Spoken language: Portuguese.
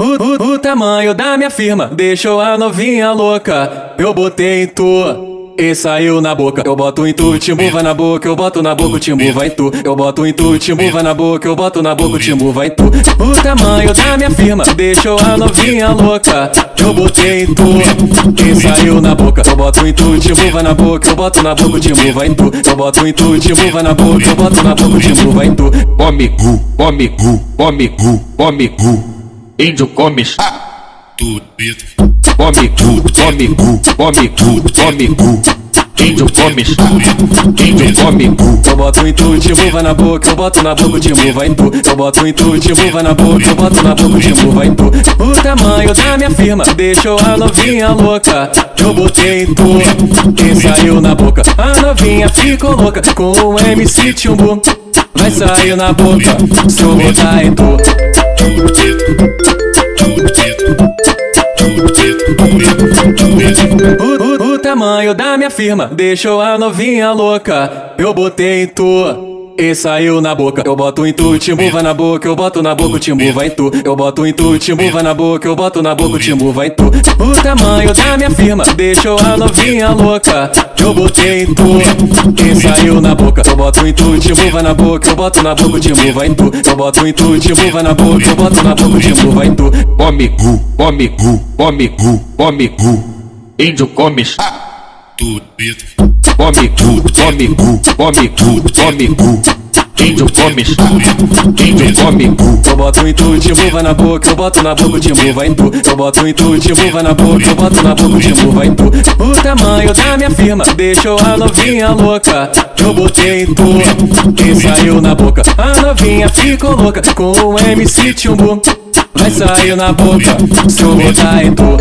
O, o, o tamanho da minha firma deixou a novinha louca. Eu botei em tu e saiu na boca. Eu boto em tu, timbu vai na boca. Eu boto na boca, o timbu vai em tu. Eu boto em tu, timbu vai na boca. Eu boto na boca, o timbu vai em tu. O tamanho da minha firma deixou a novinha louca. Eu botei em tu e saiu na boca. Eu boto em tu, timbu vai na boca. Eu boto na boca, o timbu vai em tu. Eu boto em tu, timbu vai na boca. Eu boto na boca, o timbu vai em tu. Come, come, come, come, índio comes. tudo Come, come, come, come, índio comes. Índio come. Eu boto timbu vai na boca, eu boto na boca, timbu vai em tu. Eu boto timbu vai na boca, eu boto na boca, timbu vai em tu. O tamanho da minha firma deixou a novinha louca. Eu botei em tu, e saiu na boca. A novinha ficou louca com o MC Timbu. Vai sair na boca, se eu botar em tu. Tamanho da minha firma deixou a novinha louca. Eu botei em tu. E saiu na boca, eu boto em tu, timbu vai na boca, eu boto na boca, o timbu vai em tu. Eu boto em tu, timbu vai na boca, eu boto na boca, o timbu vai em tu. O tamanho da minha firma deixou a novinha louca. Eu botei em tu, e saiu na boca. Eu boto em tu, timbu vai na boca, eu boto na boca, o timbu vai em tu. Eu boto em tu, timbu vai na boca, eu boto na boca, o timbu vai em tu. Come, come, come, come, índio comes. Tudo preto, Come, come, come, come, índio comes. Índio come. Eu boto em tu, timbu vai na boca, eu boto na boca, o timbu vai em tu. Eu boto tu, timbu vai na boca, eu boto na boca, o timbu vai em tu. O tamanho da minha firma deixou a novinha louca. Eu botei em tu, e saiu na boca. A novinha ficou louca com o MC Timbu. Vai sair na boca, se eu botar em tu.